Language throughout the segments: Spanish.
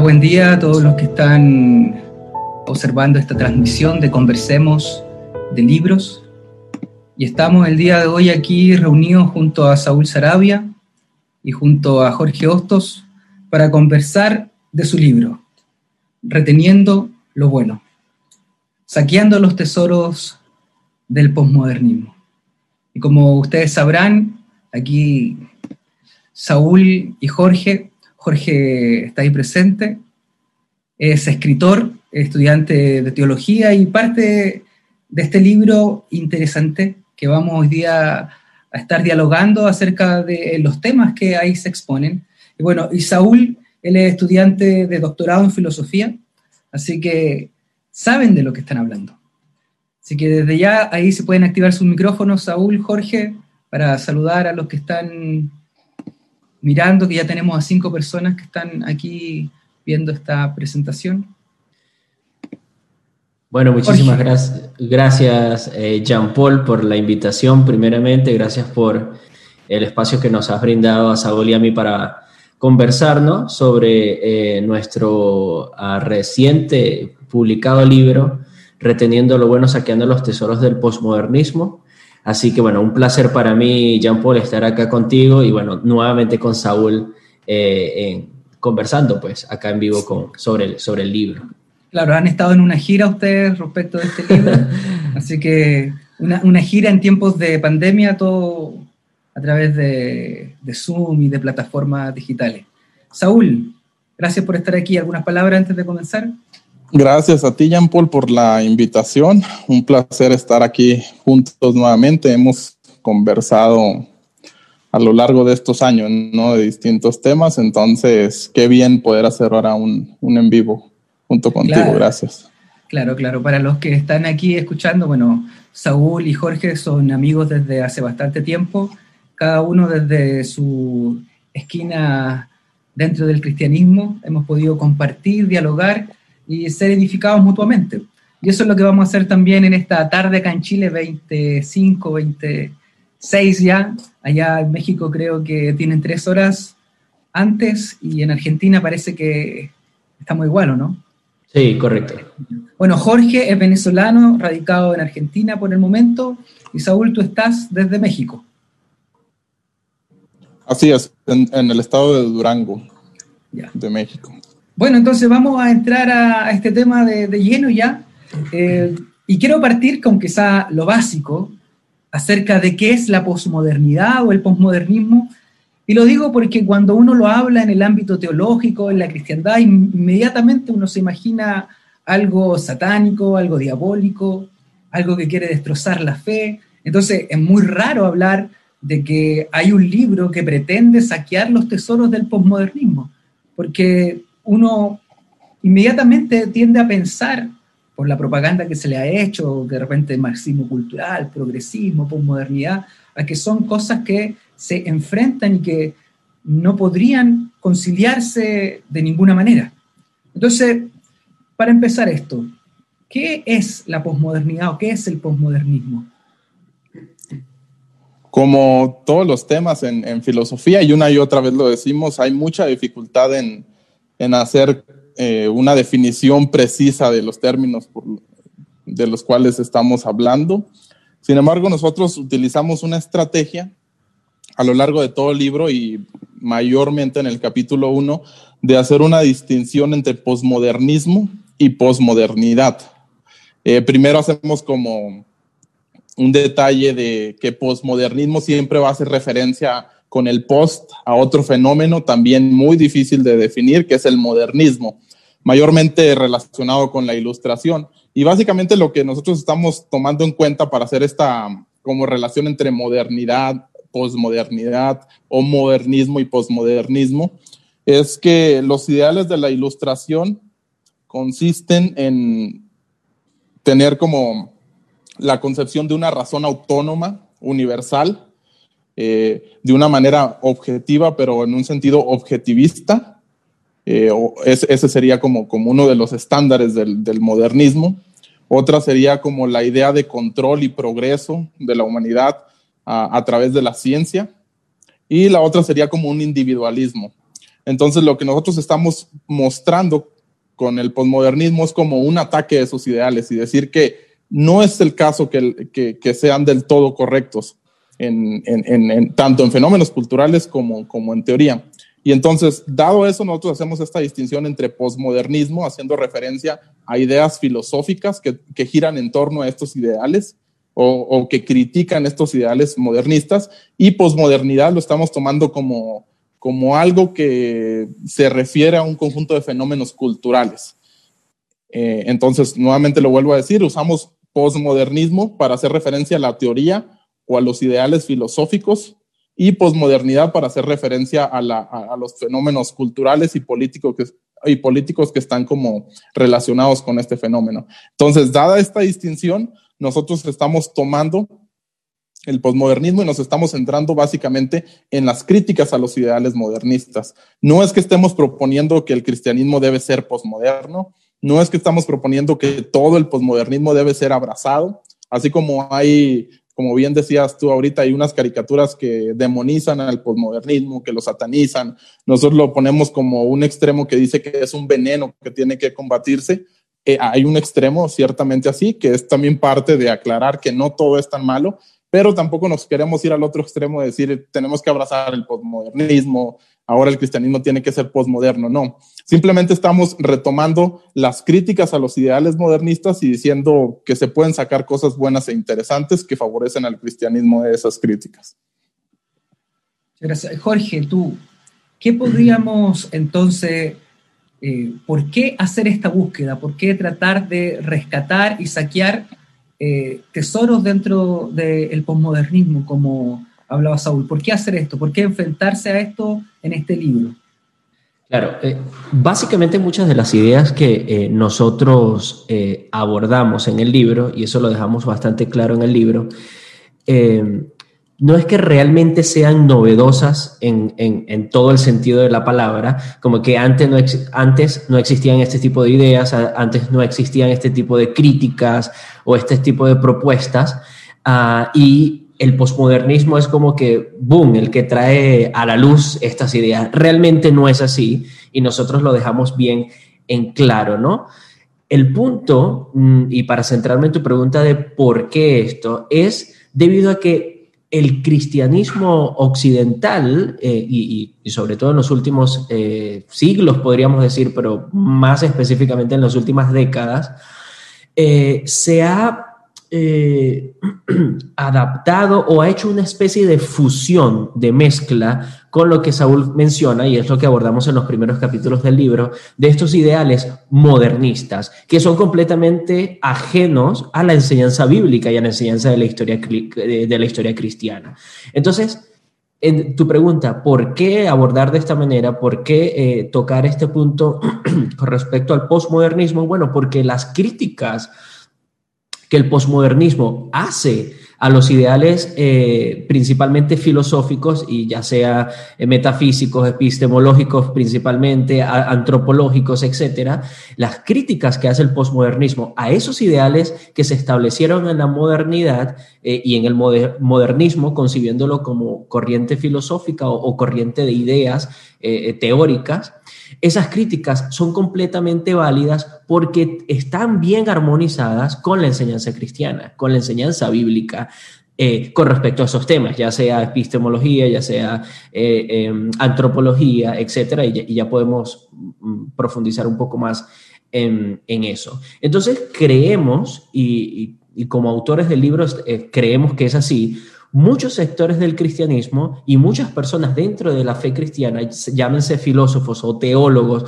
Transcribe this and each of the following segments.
Buen día a todos los que están observando esta transmisión de Conversemos de Libros. Y estamos el día de hoy aquí reunidos junto a Saúl Sarabia y junto a Jorge Hostos para conversar de su libro, Reteniendo lo Bueno, saqueando los tesoros del posmodernismo. Y como ustedes sabrán, aquí Saúl y Jorge, Jorge está ahí presente, es escritor, estudiante de teología y parte de este libro interesante que vamos hoy día a estar dialogando acerca de los temas que ahí se exponen. Y bueno, y Saúl, él es estudiante de doctorado en filosofía, así que saben de lo que están hablando. Así que desde ya ahí se pueden activar sus micrófonos, Saúl, Jorge, para saludar a los que están mirando, que ya tenemos a cinco personas que están aquí viendo esta presentación. Bueno, muchísimas gracias, gracias eh, Jean Paul por la invitación, primeramente, gracias por el espacio que nos has brindado a Saúl y a mí para conversar sobre eh, nuestro ah, reciente publicado libro, reteniendo lo bueno, saqueando los tesoros del posmodernismo. Así que bueno, un placer para mí, Jean Paul, estar acá contigo y bueno, nuevamente con Saúl eh, conversando pues acá en vivo con, sobre, el, sobre el libro. Claro, han estado en una gira ustedes respecto de este libro, así que una, una, gira en tiempos de pandemia, todo a través de, de Zoom y de plataformas digitales. Saúl, gracias por estar aquí. ¿Algunas palabras antes de comenzar? Gracias a ti, Jean Paul, por la invitación. Un placer estar aquí juntos nuevamente. Hemos conversado a lo largo de estos años, ¿no? De distintos temas. Entonces, qué bien poder hacer ahora un, un en vivo junto contigo. Gracias. Claro, claro. Para los que están aquí escuchando, bueno, Saúl y Jorge son amigos desde hace bastante tiempo, cada uno desde su esquina dentro del cristianismo. Hemos podido compartir, dialogar y ser edificados mutuamente. Y eso es lo que vamos a hacer también en esta tarde acá en Chile, 25, 26 ya. Allá en México creo que tienen tres horas antes y en Argentina parece que estamos igual, ¿o no? Sí, correcto. Bueno, Jorge es venezolano, radicado en Argentina por el momento, y Saúl, tú estás desde México. Así es, en, el estado de Durango, de México. Bueno, entonces vamos a entrar a, este tema de, lleno ya. Eh, y quiero partir con quizá lo básico acerca de qué es la posmodernidad o el posmodernismo. Y lo digo porque cuando uno lo habla en el ámbito teológico, en la cristiandad, inmediatamente uno se imagina algo satánico, algo diabólico, algo que quiere destrozar la fe. Entonces es muy raro hablar de que hay un libro que pretende saquear los tesoros del posmodernismo, porque uno inmediatamente tiende a pensar, por la propaganda que se le ha hecho, de repente marxismo cultural, progresismo, posmodernidad, a que son cosas que se enfrentan y que no podrían conciliarse de ninguna manera. Entonces, para empezar esto, ¿qué es la posmodernidad o qué es el posmodernismo? Como todos los temas en, en filosofía, y una y otra vez lo decimos, hay mucha dificultad en, en hacer eh, una definición precisa de los términos de los cuales estamos hablando. Sin embargo, nosotros utilizamos una estrategia a lo largo de todo el libro y mayormente en el capítulo 1 de hacer una distinción entre posmodernismo y posmodernidad. Eh, primero hacemos como un detalle de que posmodernismo siempre va a hacer referencia con el post a otro fenómeno también muy difícil de definir, que es el modernismo, mayormente relacionado con la ilustración. Y básicamente lo que nosotros estamos tomando en cuenta para hacer esta como relación entre modernidad, posmodernidad o modernismo y posmodernismo es que los ideales de la ilustración consisten en tener como la concepción de una razón autónoma, universal, eh, de una manera objetiva, pero en un sentido objetivista. Eh, ese, sería como, como uno de los estándares del, modernismo. Otra sería como la idea de control y progreso de la humanidad a, través de la ciencia. Y la otra sería como un individualismo. Entonces, lo que nosotros estamos mostrando con el posmodernismo es como un ataque a esos ideales y decir que no es el caso que, que, sean del todo correctos, en, tanto en fenómenos culturales como, en teoría. Y entonces, dado eso, nosotros hacemos esta distinción entre posmodernismo, haciendo referencia a ideas filosóficas que, giran en torno a estos ideales o, que critican estos ideales modernistas, y posmodernidad lo estamos tomando como, como algo que se refiere a un conjunto de fenómenos culturales. Eh, entonces, nuevamente lo vuelvo a decir, usamos posmodernismo para hacer referencia a la teoría o a los ideales filosóficos y posmodernidad para hacer referencia a, los fenómenos culturales y políticos, que, y políticos que están como relacionados con este fenómeno. Entonces, dada esta distinción, nosotros estamos tomando el posmodernismo y nos estamos centrando básicamente en las críticas a los ideales modernistas. No es que estemos proponiendo que el cristianismo debe ser posmoderno, no es que estamos proponiendo que todo el posmodernismo debe ser abrazado, así como hay, como bien decías tú ahorita, hay unas caricaturas que demonizan al posmodernismo, que lo satanizan. Nosotros lo ponemos como un extremo que dice que es un veneno que tiene que combatirse. Eh, hay un extremo ciertamente así, que es también parte de aclarar que no todo es tan malo, pero tampoco nos queremos ir al otro extremo de decir tenemos que abrazar el posmodernismo, ahora el cristianismo tiene que ser posmoderno. No, simplemente estamos retomando las críticas a los ideales modernistas y diciendo que se pueden sacar cosas buenas e interesantes que favorecen al cristianismo de esas críticas. Gracias. Jorge, tú, ¿qué podríamos entonces, eh, por qué hacer esta búsqueda? ¿Por qué tratar de rescatar y saquear eh, tesoros dentro del posmodernismo como hablaba Saúl. ¿Por qué hacer esto? ¿Por qué enfrentarse a esto en este libro? Claro, eh, básicamente muchas de las ideas que eh, nosotros eh, abordamos en el libro, y eso lo dejamos bastante claro en el libro, no es que realmente sean novedosas en, en, todo el sentido de la palabra, como que antes no, antes no existían este tipo de ideas, antes no existían este tipo de críticas o este tipo de propuestas, uh, y el posmodernismo es como que, boom, el que trae a la luz estas ideas. Realmente no es así y nosotros lo dejamos bien en claro, ¿no? El punto, mm, y para centrarme en tu pregunta de por qué esto, es debido a que el cristianismo occidental, eh, y, sobre todo en los últimos eh, siglos, podríamos decir, pero más específicamente en las últimas décadas, eh, se ha eh, adaptado o ha hecho una especie de fusión, de mezcla con lo que Saúl menciona, y es lo que abordamos en los primeros capítulos del libro, de estos ideales modernistas, que son completamente ajenos a la enseñanza bíblica y a la enseñanza de la historia, de la historia cristiana. Entonces, en tu pregunta, ¿por qué abordar de esta manera? ¿Por qué eh, tocar este punto con respecto al postmodernismo? Bueno, porque las críticas que el posmodernismo hace a los ideales eh, principalmente filosóficos y ya sea eh, metafísicos, epistemológicos principalmente, antropológicos, etcétera, las críticas que hace el posmodernismo a esos ideales que se establecieron en la modernidad eh, y en el modernismo, concibiéndolo como corriente filosófica o corriente de ideas teóricas, esas críticas son completamente válidas porque están bien armonizadas con la enseñanza cristiana, con la enseñanza bíblica. Eh, con respecto a esos temas, ya sea epistemología, ya sea eh, em, antropología, etcétera, y, ya, podemos mm, profundizar un poco más en, eso. Entonces, creemos, y, como autores del libro, eh, creemos que es así, muchos sectores del cristianismo y muchas personas dentro de la fe cristiana, llámense filósofos o teólogos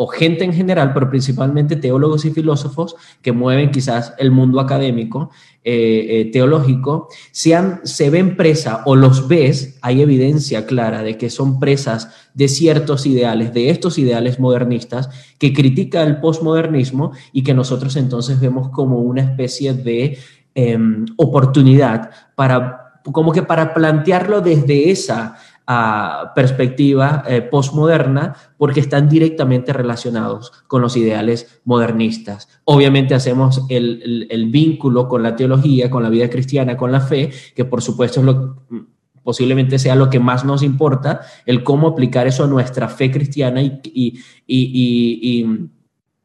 o gente en general, pero principalmente teólogos y filósofos que mueven quizás el mundo académico, eh, eh, teológico, sean, se ven presa o los ves, hay evidencia clara de que son presas de ciertos ideales, de estos ideales modernistas, que critica el posmodernismo y que nosotros entonces vemos como una especie de em, oportunidad para como que para plantearlo desde esa ah, perspectiva eh, postmoderna, porque están directamente relacionados con los ideales modernistas. Obviamente hacemos el, vínculo con la teología, con la vida cristiana, con la fe, que por supuesto es lo posiblemente sea lo que más nos importa, el cómo aplicar eso a nuestra fe cristiana y, y, y,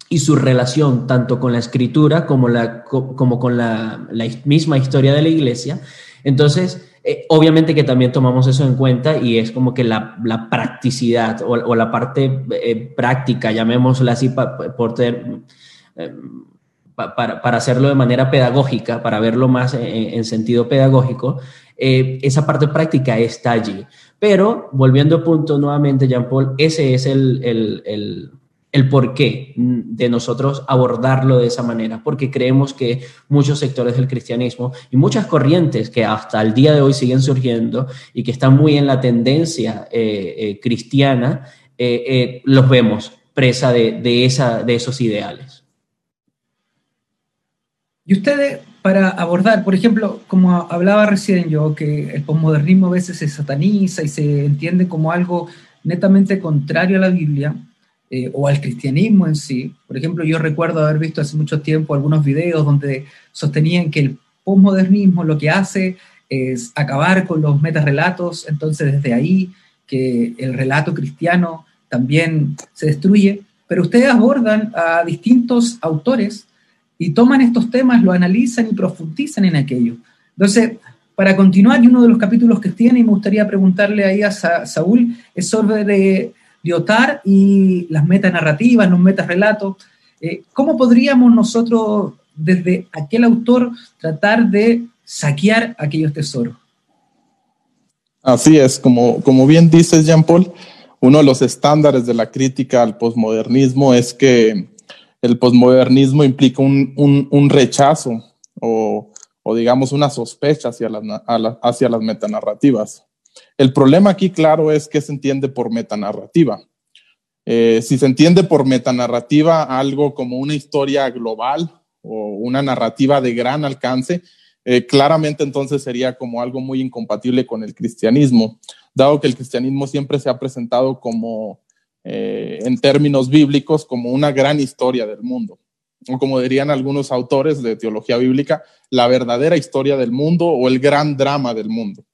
y su relación tanto con la escritura como, la, como con la, la misma historia de la iglesia. Entonces, eh, obviamente que también tomamos eso en cuenta y es como que la, la practicidad o, la parte eh, práctica, llamémosla así, por ter, eh, para, para, hacerlo de manera pedagógica, para verlo más en, sentido pedagógico, esa parte práctica está allí. Pero, volviendo a punto nuevamente, Jean-Paul, ese es el el porqué de nosotros abordarlo de esa manera, porque creemos que muchos sectores del cristianismo y muchas corrientes que hasta el día de hoy siguen surgiendo y que están muy en la tendencia eh, eh, cristiana, eh, los vemos presa de, esa, de esos ideales. Y ustedes, para abordar, por ejemplo, como hablaba recién yo, que el posmodernismo a veces se sataniza y se entiende como algo netamente contrario a la Biblia, eh, o al cristianismo en sí. Por ejemplo, yo recuerdo haber visto hace mucho tiempo algunos videos donde sostenían que el postmodernismo lo que hace es acabar con los metarrelatos, entonces desde ahí que el relato cristiano también se destruye, pero ustedes abordan a distintos autores y toman estos temas, lo analizan y profundizan en aquello. Entonces, para continuar, y uno de los capítulos que tiene, y me gustaría preguntarle ahí a Saúl, es sobre Lyotard y las metanarrativas, los metarrelatos. Eh, ¿Cómo podríamos nosotros, desde aquel autor, tratar de saquear aquellos tesoros? Así es, como, como bien dices, Jean-Paul, uno de los estándares de la crítica al posmodernismo es que el posmodernismo implica un, rechazo o, digamos una sospecha hacia hacia las metanarrativas. El problema aquí, claro, es que se entiende por metanarrativa. Eh, si se entiende por metanarrativa algo como una historia global o una narrativa de gran alcance, eh, claramente entonces sería como algo muy incompatible con el cristianismo, dado que el cristianismo siempre se ha presentado como, eh, en términos bíblicos, como una gran historia del mundo, o como dirían algunos autores de teología bíblica, la verdadera historia del mundo o el gran drama del mundo.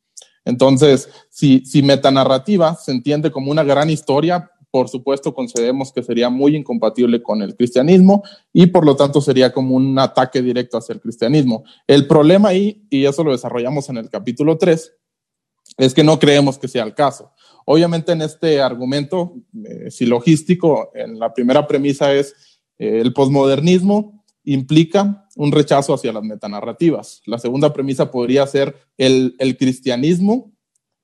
Entonces, si, si metanarrativa se entiende como una gran historia, por supuesto concedemos que sería muy incompatible con el cristianismo y por lo tanto sería como un ataque directo hacia el cristianismo. El problema ahí, y eso lo desarrollamos en el capítulo 3, es que no creemos que sea el caso. Obviamente en este argumento eh, silogístico, en la primera premisa es eh, el posmodernismo implica un rechazo hacia las metanarrativas. La segunda premisa podría ser el, cristianismo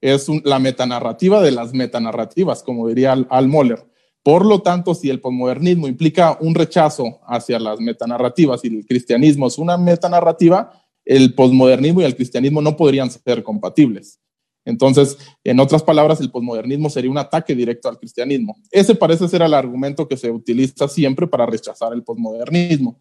es la metanarrativa de las metanarrativas, como diría Al, Moller. Por lo tanto, si el posmodernismo implica un rechazo hacia las metanarrativas y el cristianismo es una metanarrativa, el posmodernismo y el cristianismo no podrían ser compatibles. Entonces, en otras palabras, el posmodernismo sería un ataque directo al cristianismo. Ese parece ser el argumento que se utiliza siempre para rechazar el posmodernismo.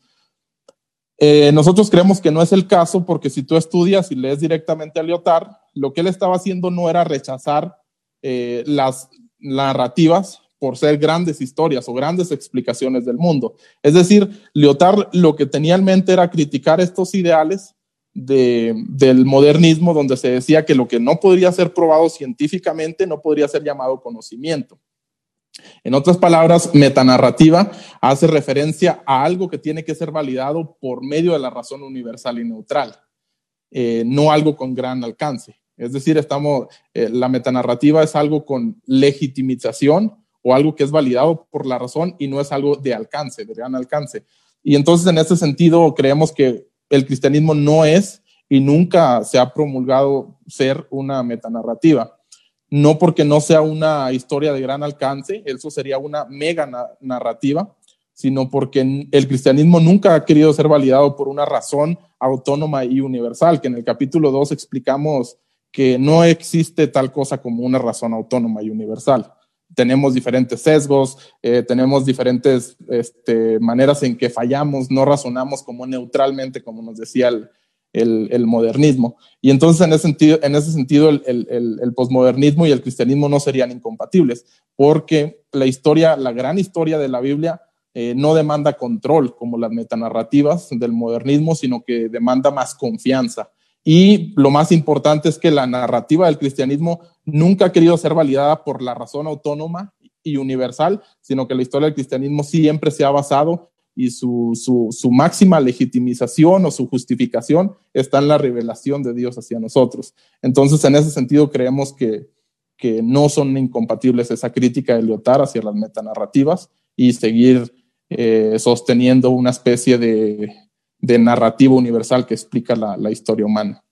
Eh, nosotros creemos que no es el caso porque si tú estudias y lees directamente a Lyotard, lo que él estaba haciendo no era rechazar eh, las narrativas por ser grandes historias o grandes explicaciones del mundo. Es decir, Lyotard lo que tenía en mente era criticar estos ideales del modernismo donde se decía que lo que no podría ser probado científicamente no podría ser llamado conocimiento. En otras palabras, metanarrativa hace referencia a algo que tiene que ser validado por medio de la razón universal y neutral, eh, no algo con gran alcance. Es decir, estamos, eh, la metanarrativa es algo con legitimización o algo que es validado por la razón y no es algo de alcance, de gran alcance. Y entonces, en ese sentido, creemos que el cristianismo no es y nunca se ha promulgado ser una metanarrativa no porque no sea una historia de gran alcance, eso sería una mega narrativa, sino porque el cristianismo nunca ha querido ser validado por una razón autónoma y universal, que en el capítulo 2 explicamos que no existe tal cosa como una razón autónoma y universal. Tenemos diferentes sesgos, eh, tenemos diferentes este, maneras en que fallamos, no razonamos como neutralmente, como nos decía el, el, modernismo. Y entonces en ese sentido, en ese sentido el, el, posmodernismo y el cristianismo no serían incompatibles, porque la historia, la gran historia de la Biblia eh, no demanda control como las metanarrativas del modernismo, sino que demanda más confianza. Y lo más importante es que la narrativa del cristianismo nunca ha querido ser validada por la razón autónoma y universal, sino que la historia del cristianismo siempre se ha basado y su, su, máxima legitimización o su justificación está en la revelación de Dios hacia nosotros. Entonces, en ese sentido, creemos que, que no son incompatibles esa crítica de Lyotard hacia las metanarrativas y seguir eh, sosteniendo una especie de, de narrativa universal que explica la, la historia humana.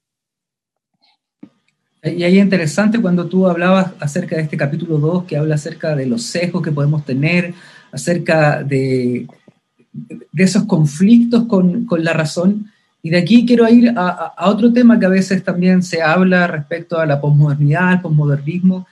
Y ahí es interesante cuando tú hablabas acerca de este capítulo 2, que habla acerca de los sesgos que podemos tener, acerca de, de esos conflictos con, con, la razón. Y de aquí quiero ir a, otro tema que a veces también se habla respecto a la posmodernidad, al posmodernismo,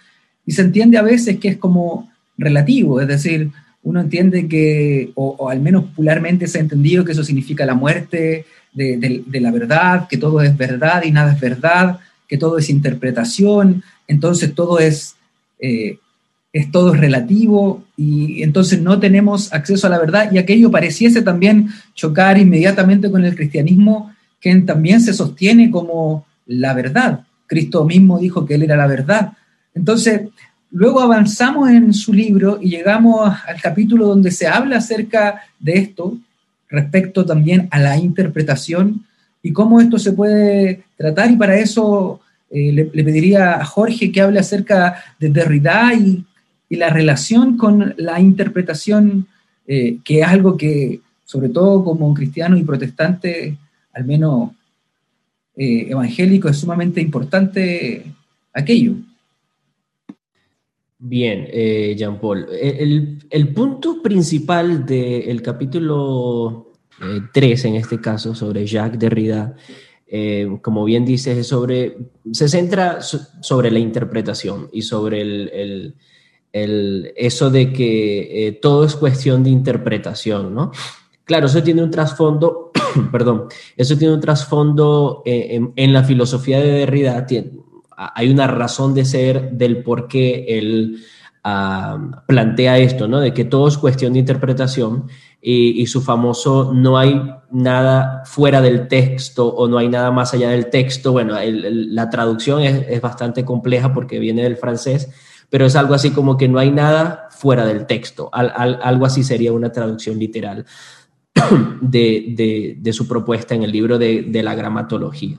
y se entiende a veces que es como relativo, es decir, uno entiende que, o, al menos popularmente se ha entendido que eso significa la muerte de, de, la verdad, que todo es verdad y nada es verdad, que todo es interpretación, entonces todo es, eh, es todo relativo y entonces no tenemos acceso a la verdad y aquello pareciese también chocar inmediatamente con el cristianismo que también se sostiene como la verdad. Cristo mismo dijo que Él era la verdad. Entonces, Luego avanzamos en su libro y llegamos al capítulo donde se habla acerca de esto, respecto también a la interpretación y cómo esto se puede tratar. Y para eso eh, le, pediría a Jorge que hable acerca de Derrida y, la relación con la interpretación, eh, que es algo que, sobre todo como cristiano y protestante, al menos eh, evangélico, es sumamente importante aquello. Bien, eh, Jean-Paul. E, el, punto principal del capítulo 3, eh, en este caso, sobre Jacques Derrida, como bien dices, es sobre, se centra sobre la interpretación y sobre el, eso de que todo es cuestión de interpretación, ¿no? Claro, eso tiene un trasfondo, perdón, eso tiene un trasfondo en, en, la filosofía de Derrida, tiene, hay una razón de ser del por qué él ah, plantea esto, ¿no? De que todo es cuestión de interpretación y, su famoso no hay nada fuera del texto o no hay nada más allá del texto. Bueno, la traducción es, bastante compleja porque viene del francés, pero es algo así como que no hay nada fuera del texto. algo así sería una traducción literal de, su propuesta en el libro de la gramatología.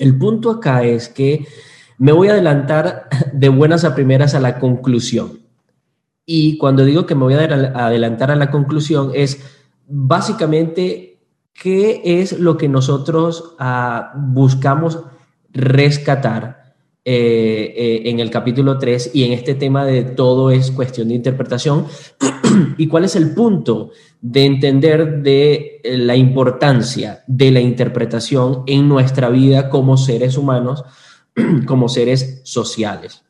El punto acá es que me voy a adelantar de buenas a primeras a la conclusión. Y cuando digo que me voy a adelantar a la conclusión es básicamente qué es lo que nosotros ah, buscamos rescatar eh, eh, en el capítulo 3 y en este tema de todo es cuestión de interpretación y cuál es el punto de entender de eh, la importancia de la interpretación en nuestra vida como seres humanos, como seres sociales.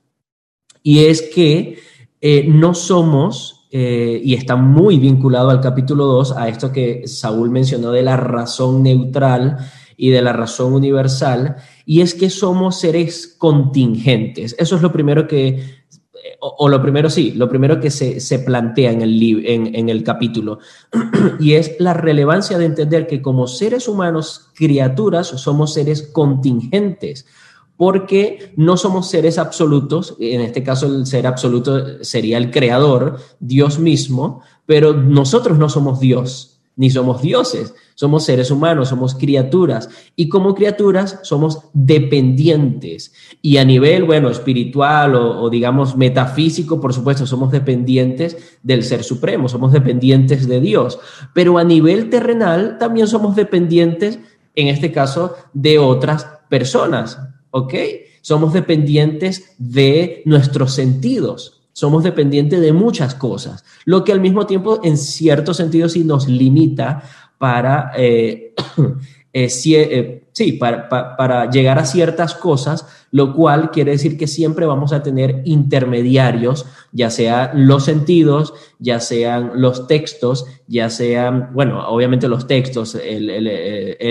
Y es que no somos, y está muy vinculado al capítulo 2, a esto que Saúl mencionó de la razón neutral y de la razón universal, y es que somos seres contingentes. Eso es lo primero que o, lo primero sí, lo primero que se, plantea en el, en, el capítulo, y es la relevancia de entender que como seres humanos, criaturas, somos seres contingentes, porque no somos seres absolutos, en este caso el ser absoluto sería el creador, Dios mismo, pero nosotros no somos Dios, ni somos dioses, somos seres humanos, somos criaturas y como criaturas somos dependientes. Y a nivel, bueno, espiritual o, digamos metafísico, por supuesto, somos dependientes del Ser Supremo, somos dependientes de Dios. Pero a nivel terrenal también somos dependientes, en este caso, de otras personas, ¿ok? Somos dependientes de nuestros sentidos, somos dependientes de muchas cosas, lo que al mismo tiempo en cierto sentido sí nos limita para, eh, eh, eh, sí, para, llegar a ciertas cosas, lo cual quiere decir que siempre vamos a tener intermediarios, ya sean los sentidos, ya sean los textos, ya sean, bueno, obviamente los textos, el,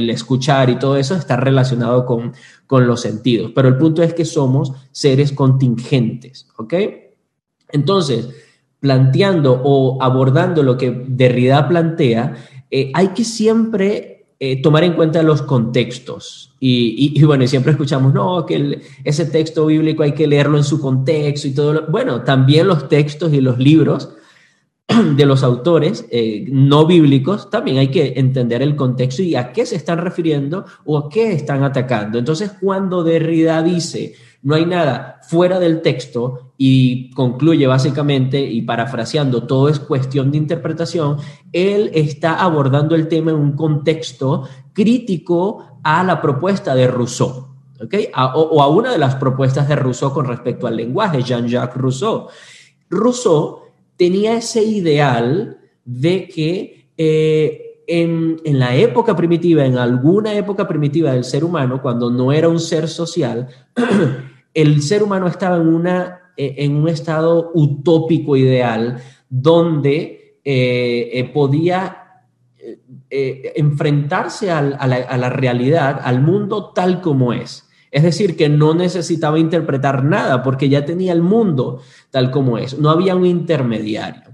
escuchar y todo eso está relacionado con, con los sentidos, pero el punto es que somos seres contingentes, ¿ok? Entonces, planteando o abordando lo que Derrida plantea, eh, hay que siempre eh, tomar en cuenta los contextos. Y, bueno, siempre escuchamos, no, que ese texto bíblico hay que leerlo en su contexto y todo. Bueno, también los textos y los libros de los autores eh, no bíblicos, también hay que entender el contexto y a qué se están refiriendo o a qué están atacando. Entonces, cuando Derrida dice, no hay nada fuera del texto y concluye básicamente, y parafraseando, todo es cuestión de interpretación, él está abordando el tema en un contexto crítico a la propuesta de Rousseau. ¿okay? o, a una de las propuestas de Rousseau con respecto al lenguaje, Jean-Jacques Rousseau. Rousseau tenía ese ideal de que eh, en, la época primitiva, en alguna época primitiva del ser humano, cuando no era un ser social, el ser humano estaba en, una, en un estado utópico ideal donde eh, eh, podía enfrentarse a, la, realidad, al mundo tal como es. Es decir, que no necesitaba interpretar nada porque ya tenía el mundo tal como es. No había un intermediario.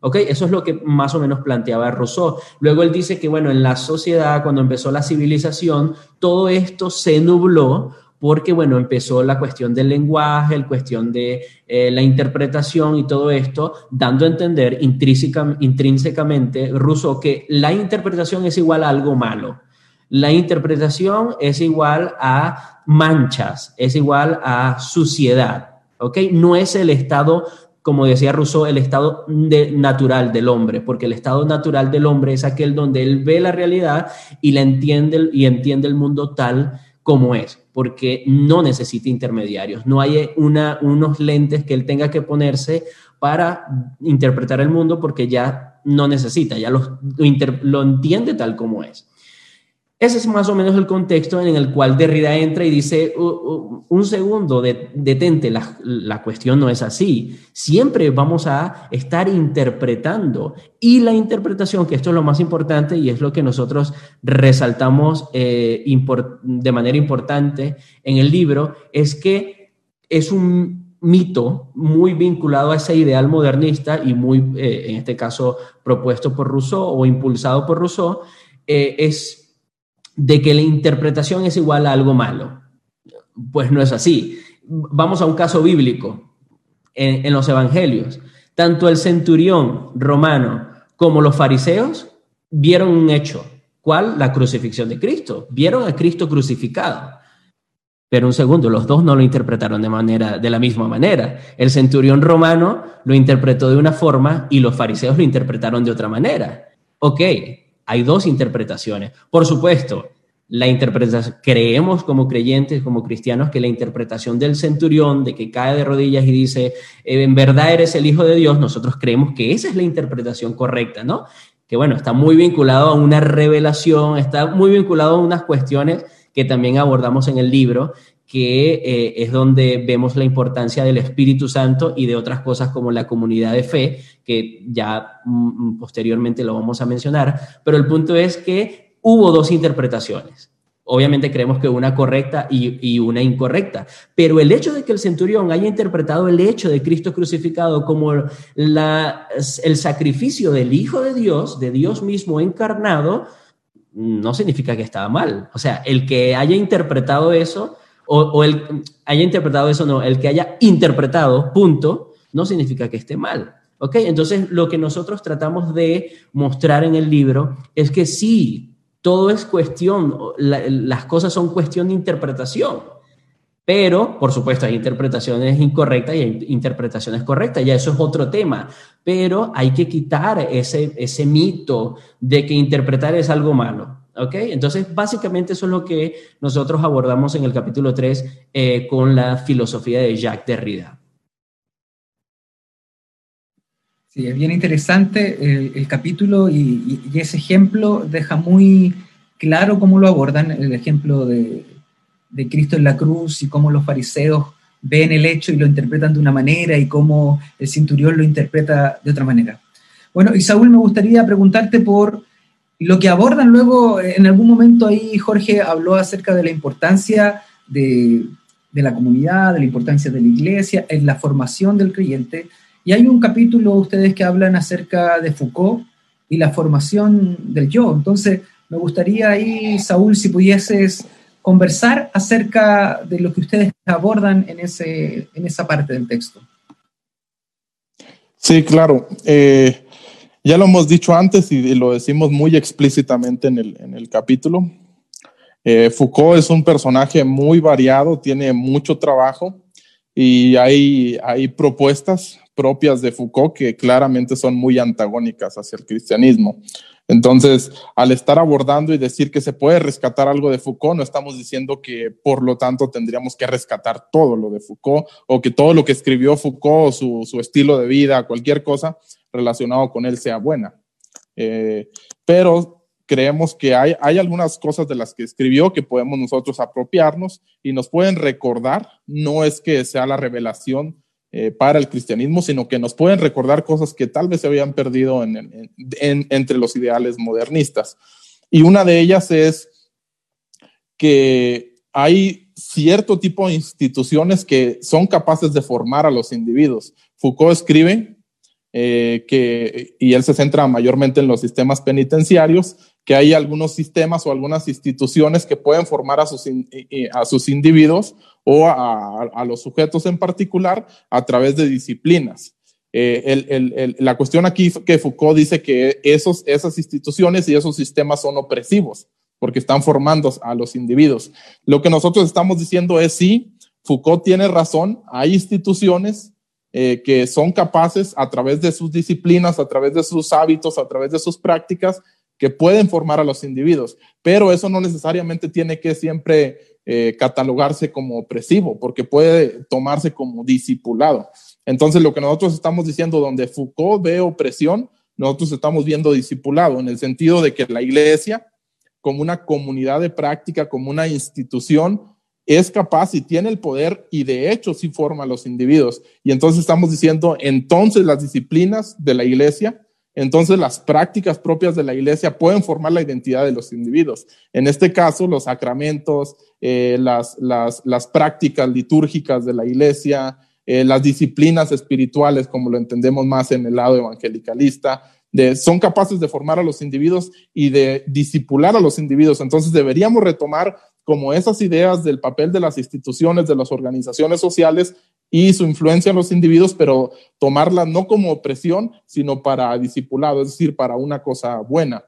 ¿Ok? Eso es lo que más o menos planteaba Rousseau. Luego él dice que, bueno, en la sociedad, cuando empezó la civilización, todo esto se nubló porque, bueno, empezó la cuestión del lenguaje, la cuestión de eh, la interpretación y todo esto, dando a entender intrínsecamente Rousseau que la interpretación es igual a algo malo. La interpretación es igual a manchas, es igual a suciedad, ¿ok? No es el estado, como decía Rousseau, el estado natural del hombre, porque el estado natural del hombre es aquel donde él ve la realidad y la entiende y entiende el mundo tal como es, porque no necesita intermediarios, no hay una, unos lentes que él tenga que ponerse para interpretar el mundo porque ya no necesita, ya lo entiende tal como es. Ese es más o menos el contexto en el cual Derrida entra y dice, un segundo, detente, la, la, cuestión no es así. Siempre vamos a estar interpretando. Y la interpretación, que esto es lo más importante y es lo que nosotros resaltamos eh, de manera importante en el libro, es que es un mito muy vinculado a ese ideal modernista y muy, eh, en este caso, propuesto por Rousseau o impulsado por Rousseau, eh, es de que la interpretación es igual a algo malo. Pues no es así. Vamos a un caso bíblico en, los evangelios. Tanto el centurión romano como los fariseos vieron un hecho. ¿Cuál? La crucifixión de Cristo. Vieron a Cristo crucificado. Pero un segundo, los dos no lo interpretaron de, manera, de la misma manera. El centurión romano lo interpretó de una forma y los fariseos lo interpretaron de otra manera. Ok, hay dos interpretaciones. Por supuesto, la interpretación, creemos como creyentes, como cristianos, que la interpretación del centurión, de que cae de rodillas y dice, eh, en verdad eres el Hijo de Dios, nosotros creemos que esa es la interpretación correcta, ¿no? Que bueno, está muy vinculado a una revelación, está muy vinculado a unas cuestiones que también abordamos en el libro, que eh, es donde vemos la importancia del Espíritu Santo y de otras cosas como la comunidad de fe, que ya mm, posteriormente lo vamos a mencionar, pero el punto es que hubo dos interpretaciones. Obviamente creemos que una correcta y, una incorrecta, pero el hecho de que el centurión haya interpretado el hecho de Cristo crucificado como la, el sacrificio del Hijo de Dios, de Dios mismo encarnado, no significa que estaba mal. O sea, el que haya interpretado eso o, el haya interpretado eso, no, el que haya interpretado, punto, no significa que esté mal. ¿Ok? Entonces, lo que nosotros tratamos de mostrar en el libro es que sí, todo es cuestión, las cosas son cuestión de interpretación. Pero, por supuesto, hay interpretaciones incorrectas y hay interpretaciones correctas, ya eso es otro tema. Pero hay que quitar ese, ese mito de que interpretar es algo malo. Entonces, básicamente eso es lo que nosotros abordamos en el capítulo 3 eh, con la filosofía de Jacques Derrida. Sí, es bien interesante el, capítulo y, ese ejemplo deja muy claro cómo lo abordan, el ejemplo de, de Cristo en la cruz y cómo los fariseos ven el hecho y lo interpretan de una manera y cómo el cinturón lo interpreta de otra manera. Bueno, y Saúl, me gustaría preguntarte por lo que abordan luego, en algún momento ahí Jorge habló acerca de la importancia de, la comunidad, de la importancia de la iglesia, en la formación del creyente. Y hay un capítulo, ustedes que hablan acerca de Foucault y la formación del yo. Entonces, me gustaría ahí, Saúl, si pudieses conversar acerca de lo que ustedes abordan en, ese, en esa parte del texto. Sí, claro. Eh, ya lo hemos dicho antes y lo decimos muy explícitamente en el, en el capítulo. Eh, Foucault es un personaje muy variado, tiene mucho trabajo y hay, hay propuestas propias de Foucault que claramente son muy antagónicas hacia el cristianismo. Entonces, al estar abordando y decir que se puede rescatar algo de Foucault, no estamos diciendo que por lo tanto tendríamos que rescatar todo lo de Foucault o que todo lo que escribió Foucault, su, su estilo de vida, cualquier cosa relacionado con él sea buena. Eh, pero creemos que hay, hay algunas cosas de las que escribió que podemos nosotros apropiarnos y nos pueden recordar, no es que sea la revelación eh, para el cristianismo, sino que nos pueden recordar cosas que tal vez se habían perdido entre los ideales modernistas. Y una de ellas es que hay cierto tipo de instituciones que son capaces de formar a los individuos. Foucault escribe eh, que, y él se centra mayormente en los sistemas penitenciarios, que hay algunos sistemas o algunas instituciones que pueden formar a sus, a sus individuos o a, los sujetos en particular a través de disciplinas. Eh, el, la cuestión aquí que Foucault dice que esos, esas instituciones y esos sistemas son opresivos porque están formando a los individuos. Lo que nosotros estamos diciendo es sí, Foucault tiene razón, hay instituciones eh, que son capaces a través de sus disciplinas, a través de sus hábitos, a través de sus prácticas, que pueden formar a los individuos, pero eso no necesariamente tiene que siempre eh, catalogarse como opresivo, porque puede tomarse como discipulado. Entonces, lo que nosotros estamos diciendo, donde Foucault ve opresión, nosotros estamos viendo discipulado, en el sentido de que la iglesia, como una comunidad de práctica, como una institución, es capaz y tiene el poder y de hecho sí forma a los individuos. Y entonces estamos diciendo, entonces las disciplinas de la iglesia, entonces las prácticas propias de la iglesia pueden formar la identidad de los individuos. En este caso, los sacramentos, eh, las, las, las, prácticas litúrgicas de la iglesia, eh, las disciplinas espirituales, como lo entendemos más en el lado evangelicalista, son capaces de formar a los individuos y de disipular a los individuos. Entonces deberíamos retomar como esas ideas del papel de las instituciones, de las organizaciones sociales y su influencia en los individuos, pero tomarlas no como opresión, sino para discipulado, es decir, para una cosa buena.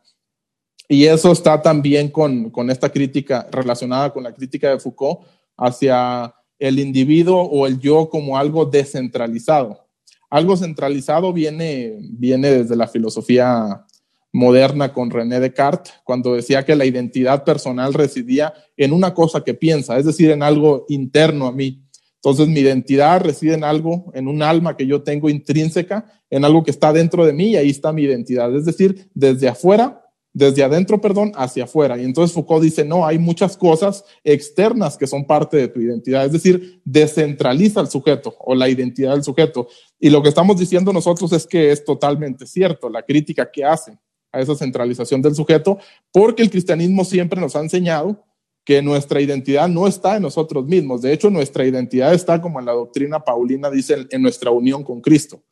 Y eso está también con, con esta crítica relacionada con la crítica de Foucault hacia el individuo o el yo como algo descentralizado. Algo centralizado viene, viene desde la filosofía moderna con René Descartes, cuando decía que la identidad personal residía en una cosa que piensa, es decir, en algo interno a mí. Entonces mi identidad reside en algo, en un alma que yo tengo intrínseca, en algo que está dentro de mí y ahí está mi identidad. Es decir, desde afuera, desde adentro, perdón, hacia afuera. Y entonces Foucault dice, no, hay muchas cosas externas que son parte de tu identidad. Es decir, descentraliza el sujeto o la identidad del sujeto. Y lo que estamos diciendo nosotros es que es totalmente cierto, la crítica que hace a esa centralización del sujeto, porque el cristianismo siempre nos ha enseñado que nuestra identidad no está en nosotros mismos. De hecho, nuestra identidad está, como en la doctrina paulina dice, en nuestra unión con Cristo.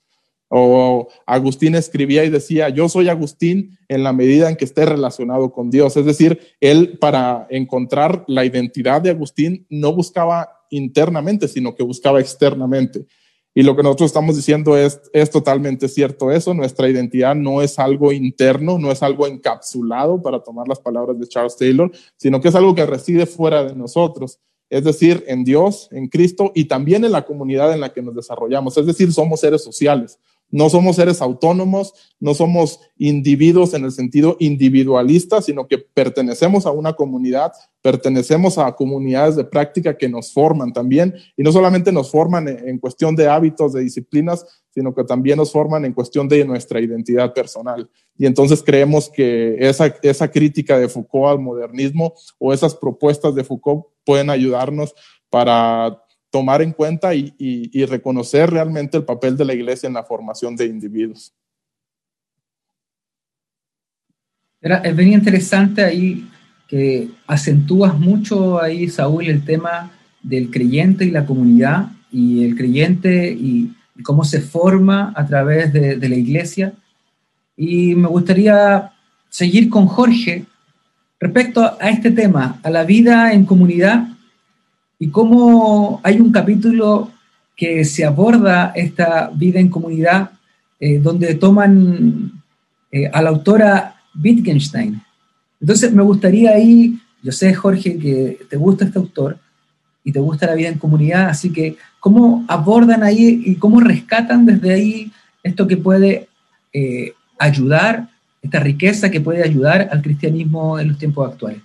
O Agustín escribía y decía, yo soy Agustín en la medida en que esté relacionado con Dios. Es decir, él para encontrar la identidad de Agustín no buscaba internamente, sino que buscaba externamente. Y lo que nosotros estamos diciendo es, es totalmente cierto eso. Nuestra identidad no es algo interno, no es algo encapsulado, para tomar las palabras de Charles Taylor, sino que es algo que reside fuera de nosotros. Es decir, en Dios, en Cristo y también en la comunidad en la que nos desarrollamos. Es decir, somos seres sociales. No somos seres autónomos, no somos individuos en el sentido individualista, sino que pertenecemos a una comunidad, pertenecemos a comunidades de práctica que nos forman también, y no solamente nos forman en cuestión de hábitos, de disciplinas, sino que también nos forman en cuestión de nuestra identidad personal. Y entonces creemos que esa, crítica de Foucault al modernismo o esas propuestas de Foucault pueden ayudarnos para tomar en cuenta y, reconocer realmente el papel de la iglesia en la formación de individuos. es bien interesante ahí que acentúas mucho ahí, Saúl, el tema del creyente y la comunidad, y el creyente y, cómo se forma a través de, de, la iglesia. Y me gustaría seguir con Jorge respecto a este tema, a la vida en comunidad y cómo hay un capítulo que se aborda esta vida en comunidad eh, donde toman eh, a la autora Wittgenstein. Entonces me gustaría ahí, yo sé Jorge que te gusta este autor y te gusta la vida en comunidad, así que cómo abordan ahí y cómo rescatan desde ahí esto que puede eh, ayudar, esta riqueza que puede ayudar al cristianismo en los tiempos actuales.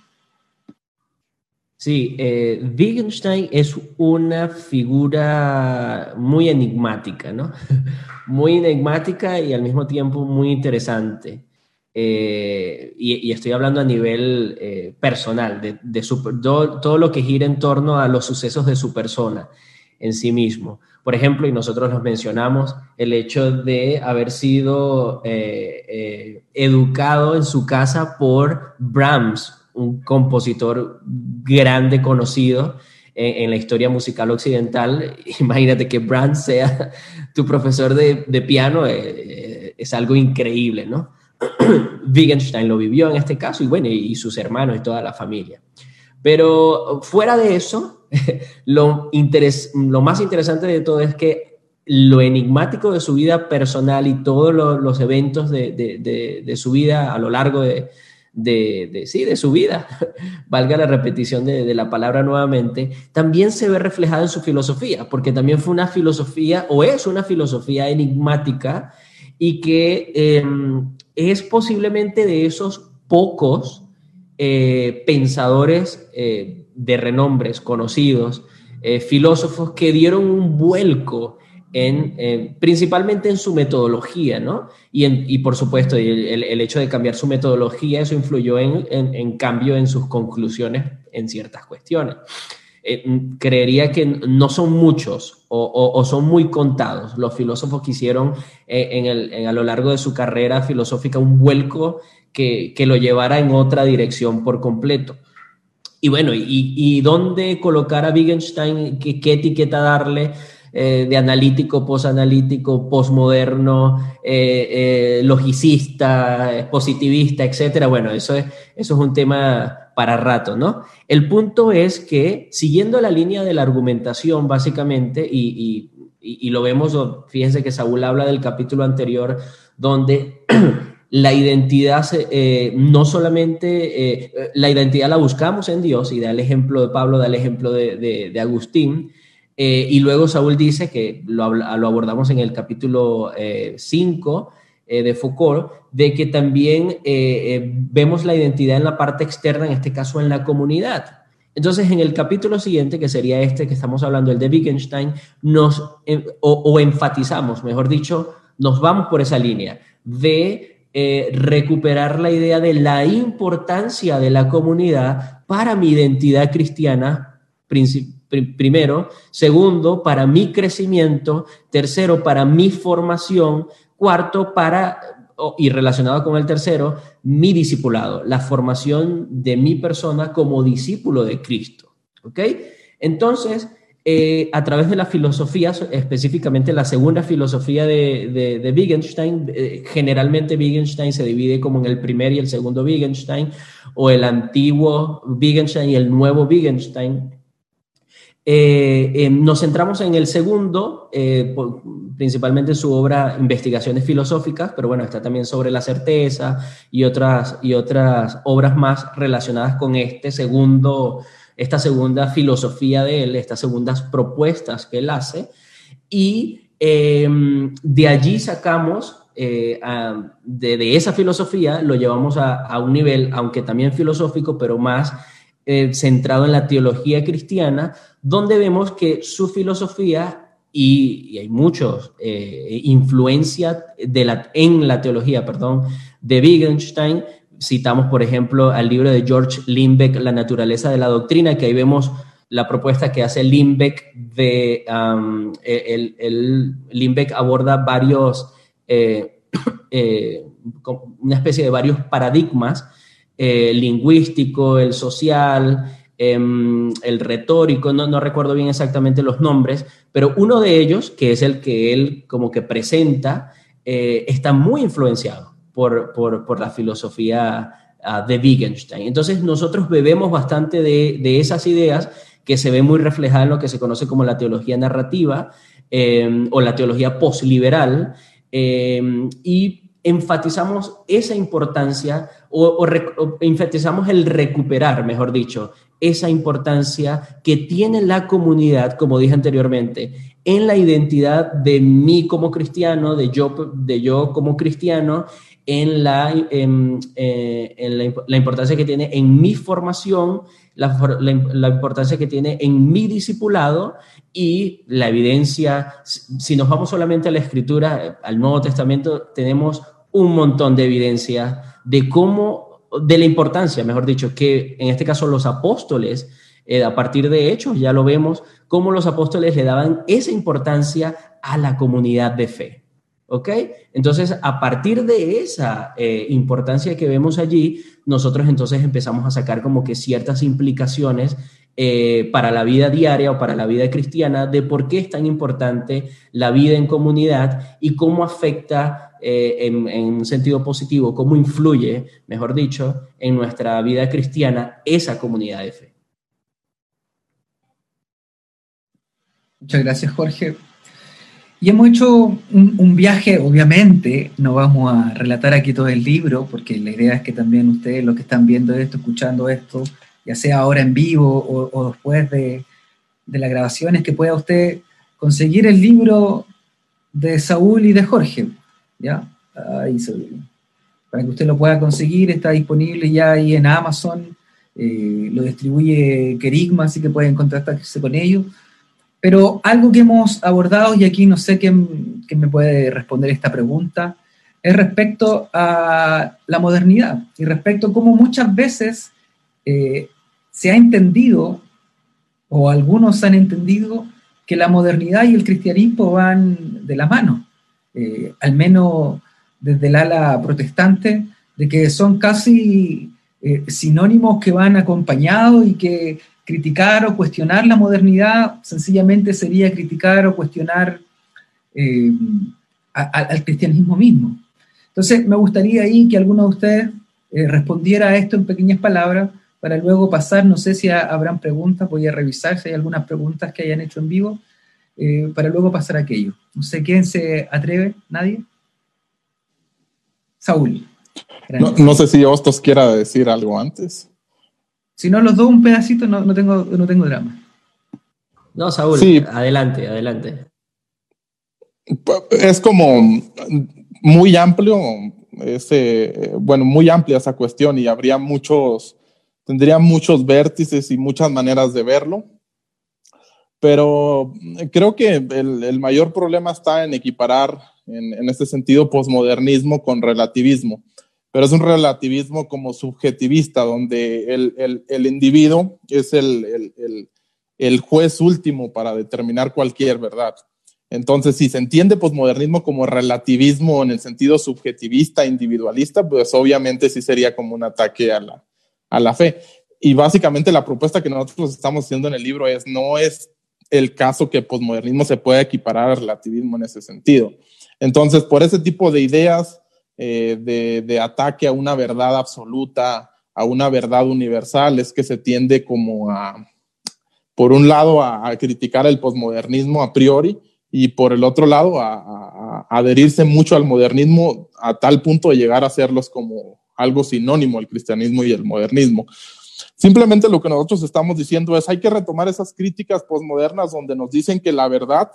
Sí, eh, Wittgenstein es una figura muy enigmática, ¿no? muy enigmática y al mismo tiempo muy interesante. Eh, y, estoy hablando a nivel eh, personal, de, todo, lo que gira en torno a los sucesos de su persona en sí mismo. Por ejemplo, y nosotros los mencionamos, el hecho de haber sido eh, educado en su casa por Brahms, un compositor grande, conocido en, la historia musical occidental. Imagínate que Brahms sea tu profesor de, piano, eh, eh, es algo increíble, ¿no? Wittgenstein lo vivió en este caso y bueno, y sus hermanos y toda la familia. Pero fuera de eso, lo, lo más interesante de todo es que lo enigmático de su vida personal y todos los eventos de, de, su vida a lo largo de, de, sí, de su vida, valga la repetición de, la palabra nuevamente, también se ve reflejada en su filosofía, porque también fue una filosofía o es una filosofía enigmática y que em, es posiblemente de esos pocos eh, pensadores eh, de renombres conocidos, eh, filósofos que dieron un vuelco en, principalmente en su metodología, ¿no? Y, por supuesto, el, hecho de cambiar su metodología, eso influyó en, cambio en sus conclusiones en ciertas cuestiones. Eh, creería que no son muchos o, son muy contados los filósofos que hicieron eh, a lo largo de su carrera filosófica un vuelco que, lo llevara en otra dirección por completo. Y bueno, ¿y, dónde colocar a Wittgenstein? ¿Qué, qué etiqueta darle? Eh, de analítico, posanalítico, posmoderno, eh, eh, logicista, positivista, etcétera. Bueno, eso es, eso es un tema para rato, ¿no? El punto es que, siguiendo la línea de la argumentación, básicamente, y, lo vemos, fíjense que Saúl habla del capítulo anterior, donde la identidad, no solamente, la identidad la buscamos en Dios, y da el ejemplo de Pablo, da el ejemplo de Agustín, eh, y luego Saúl dice, que lo, abordamos en el capítulo 5 eh, eh, de Foucault, de que también vemos la identidad en la parte externa, en este caso en la comunidad. Entonces, en el capítulo siguiente, que sería este que estamos hablando, el de Wittgenstein, nos, o, enfatizamos, mejor dicho, nos vamos por esa línea de recuperar la idea de la importancia de la comunidad para mi identidad cristiana principal primero, segundo, para mi crecimiento, tercero, para mi formación, cuarto, para, y relacionado con el tercero, mi discipulado, la formación de mi persona como discípulo de Cristo. ¿Ok? Entonces, eh, a través de la filosofía, específicamente la segunda filosofía de, de, Wittgenstein, eh, generalmente Wittgenstein se divide como en el primer y el segundo Wittgenstein, o el antiguo Wittgenstein y el nuevo Wittgenstein. Eh, eh, nos centramos en el segundo, eh, principalmente su obra Investigaciones Filosóficas, pero bueno, está también sobre la certeza y otras, y otras obras más relacionadas con este segundo, esta segunda filosofía de él, estas segundas propuestas que él hace. Y em, de allí sacamos, de, esa filosofía, lo llevamos a, a un nivel, aunque también filosófico, pero más eh, centrado en la teología cristiana, donde vemos que su filosofía, y, hay muchos, eh, influencia en la teología, perdón, de Wittgenstein, citamos por ejemplo al libro de George Limbeck, La naturaleza de la doctrina, que ahí vemos la propuesta que hace Limbeck de, el, el, aborda varios, eh, una especie de varios paradigmas eh, lingüístico, el social, em, el retórico, no, recuerdo bien exactamente los nombres, pero uno de ellos, que es el que él como que presenta, eh, está muy influenciado por, la filosofía de Wittgenstein. Entonces nosotros bebemos bastante de, esas ideas que se ven muy reflejadas en lo que se conoce como la teología narrativa eh, o la teología posliberal eh, y enfatizamos esa importancia o, enfatizamos el recuperar, mejor dicho, esa importancia que tiene la comunidad, como dije anteriormente, en la identidad de mí como cristiano, de yo, de yo como cristiano en la, eh, la, importancia que tiene en mi formación, la, importancia que tiene en mi discipulado y la evidencia. Si nos vamos solamente a la escritura, al Nuevo Testamento, tenemos un montón de evidencia de cómo, de la importancia, mejor dicho, que en este caso los apóstoles, eh, a partir de hechos, ya lo vemos, cómo los apóstoles le daban esa importancia a la comunidad de fe. ¿Ok? Entonces, a partir de esa eh, importancia que vemos allí, nosotros entonces empezamos a sacar como que ciertas implicaciones eh, para la vida diaria o para la vida cristiana de por qué es tan importante la vida en comunidad y cómo afecta eh, en, un sentido positivo, cómo influye, mejor dicho, en nuestra vida cristiana esa comunidad de fe. Muchas gracias, Jorge. Y hemos hecho un, viaje, obviamente, no vamos a relatar aquí todo el libro, porque la idea es que también ustedes, los que están viendo esto, escuchando esto, ya sea ahora en vivo o, después de, de las grabaciones, que pueda usted conseguir el libro de Saúl y de Jorge, ¿ya? Ahí, para que usted lo pueda conseguir, está disponible ya ahí en Amazon, eh, lo distribuye Kerigma, así que pueden contactarse con ellos. Pero algo que hemos abordado, y aquí no sé quién, me puede responder esta pregunta, es respecto a la modernidad y respecto a cómo muchas veces eh, se ha entendido, o algunos han entendido, que la modernidad y el cristianismo van de la mano, eh, al menos desde el ala protestante, de que son casi eh, sinónimos que van acompañados y que criticar o cuestionar la modernidad sencillamente sería criticar o cuestionar eh, al cristianismo mismo. Entonces, me gustaría ahí que alguno de ustedes respondiera a esto en pequeñas palabras para luego pasar, no sé si habrán preguntas, voy a revisar si hay algunas preguntas que hayan hecho en vivo, eh, para luego pasar a aquello. No sé quién se atreve, nadie. Saúl. No, no, sé si Hostos quiera decir algo antes. Si no los doy un pedacito, no, no, tengo, no tengo drama. No, Saúl, adelante, adelante. Es como muy amplio, ese, bueno, muy amplia esa cuestión y habría muchos, tendría muchos vértices y muchas maneras de verlo. Pero creo que el, el mayor problema está en equiparar, en, en este sentido, posmodernismo con relativismo pero es un relativismo como subjetivista, donde el, el, individuo es el, el, juez último para determinar cualquier verdad. Entonces, si se entiende posmodernismo como relativismo en el sentido subjetivista, individualista, pues obviamente sí sería como un ataque a la, a la fe. Y básicamente la propuesta que nosotros estamos haciendo en el libro es, no es el caso que posmodernismo se pueda equiparar al relativismo en ese sentido. Entonces, por ese tipo de ideas, eh, de, ataque a una verdad absoluta, a una verdad universal, es que se tiende como a, por un lado, a, criticar el posmodernismo a priori y por el otro lado, a, adherirse mucho al modernismo a tal punto de llegar a hacerlos como algo sinónimo el cristianismo y el modernismo. Simplemente lo que nosotros estamos diciendo es hay que retomar esas críticas posmodernas donde nos dicen que la verdad,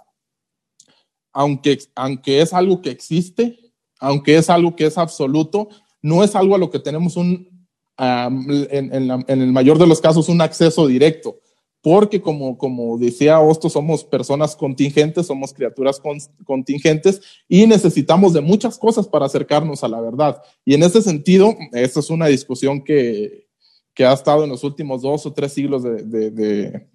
aunque, aunque es algo que existe, aunque es algo que es absoluto, no es algo a lo que tenemos un, en, el mayor de los casos, un acceso directo, porque como, como decía Osto, somos personas contingentes, somos criaturas contingentes y necesitamos de muchas cosas para acercarnos a la verdad. Y en ese sentido, esta es una discusión que, que ha estado en los últimos dos o tres siglos de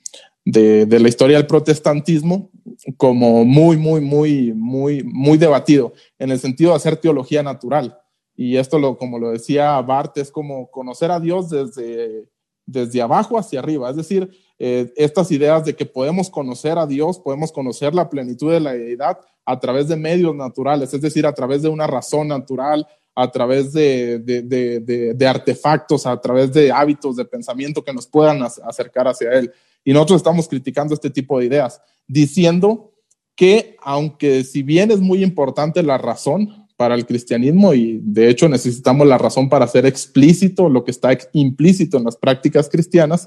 de, la historia del protestantismo como muy, muy, muy, muy, muy debatido en el sentido de hacer teología natural. Y esto, lo, como lo decía Bart, es como conocer a Dios desde, desde abajo hacia arriba. Es decir, eh, estas ideas de que podemos conocer a Dios, podemos conocer la plenitud de la deidad a través de medios naturales, es decir, a través de una razón natural, a través de, artefactos, a través de hábitos de pensamiento que nos puedan acercar hacia Él. Y nosotros estamos criticando este tipo de ideas, diciendo que aunque si bien es muy importante la razón para el cristianismo y de hecho necesitamos la razón para hacer explícito lo que está implícito en las prácticas cristianas,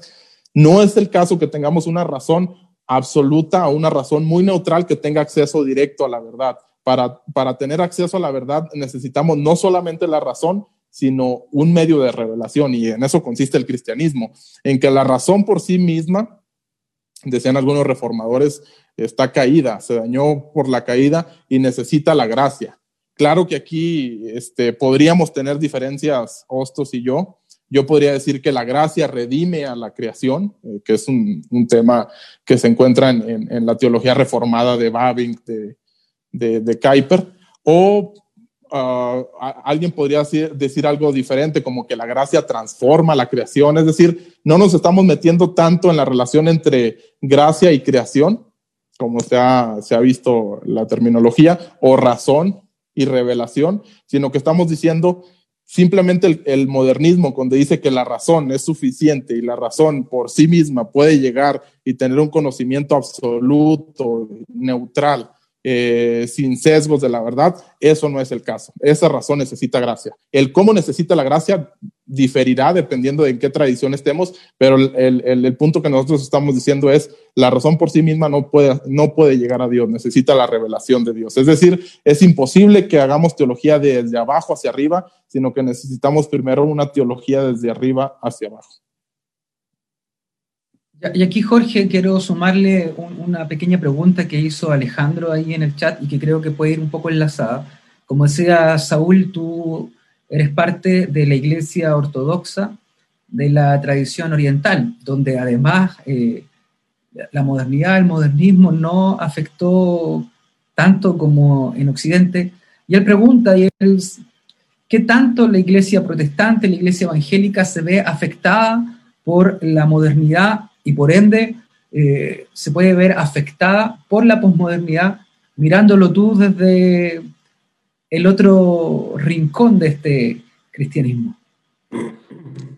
no es el caso que tengamos una razón absoluta o una razón muy neutral que tenga acceso directo a la verdad. Para, para tener acceso a la verdad necesitamos no solamente la razón, sino un medio de revelación y en eso consiste el cristianismo, en que la razón por sí misma, decían algunos reformadores, está caída, se dañó por la caída y necesita la gracia. Claro que aquí este, podríamos tener diferencias, Hostos y yo. Yo podría decir que la gracia redime a la creación, eh, que es un, tema que se encuentra en, la teología reformada de Babing, de, de, de Kuyper, o ah, alguien podría decir, decir, algo diferente, como que la gracia transforma la creación, es decir, no nos estamos metiendo tanto en la relación entre gracia y creación, como se ha, se ha visto la terminología, o razón y revelación, sino que estamos diciendo simplemente el, modernismo, cuando dice que la razón es suficiente y la razón por sí misma puede llegar y tener un conocimiento absoluto, neutral eh, sin sesgos de la verdad, eso no es el caso. Esa razón necesita gracia. El cómo necesita la gracia diferirá dependiendo de en qué tradición estemos, pero el, el, punto que nosotros estamos diciendo es la razón por sí misma no puede, no puede llegar a Dios, necesita la revelación de Dios. Es decir, es imposible que hagamos teología desde abajo hacia arriba, sino que necesitamos primero una teología desde arriba hacia abajo. Y aquí, Jorge, quiero sumarle una pequeña pregunta que hizo Alejandro ahí en el chat y que creo que puede ir un poco enlazada. Como decía Saúl, tú eres parte de la iglesia ortodoxa de la tradición oriental, donde además eh, la modernidad, el modernismo no afectó tanto como en Occidente. Y él pregunta, y él, ¿qué tanto la iglesia protestante, la iglesia evangélica se ve afectada por la modernidad y por ende eh, se puede ver afectada por la posmodernidad mirándolo tú desde el otro rincón de este cristianismo.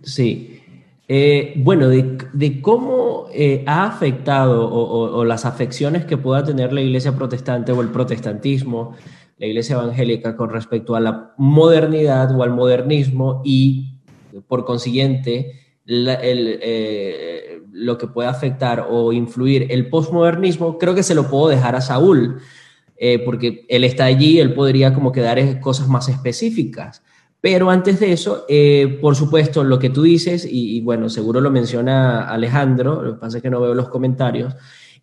Sí. Eh, bueno, de, cómo eh, ha afectado o, las afecciones que pueda tener la iglesia protestante o el protestantismo, la iglesia evangélica con respecto a la modernidad o al modernismo y por consiguiente el, lo que puede afectar o influir el postmodernismo, creo que se lo puedo dejar a Saúl, eh, porque él está allí, él podría como que dar cosas más específicas. Pero antes de eso, eh, por supuesto, lo que tú dices, y, bueno, seguro lo menciona Alejandro, lo que pasa es que no veo los comentarios,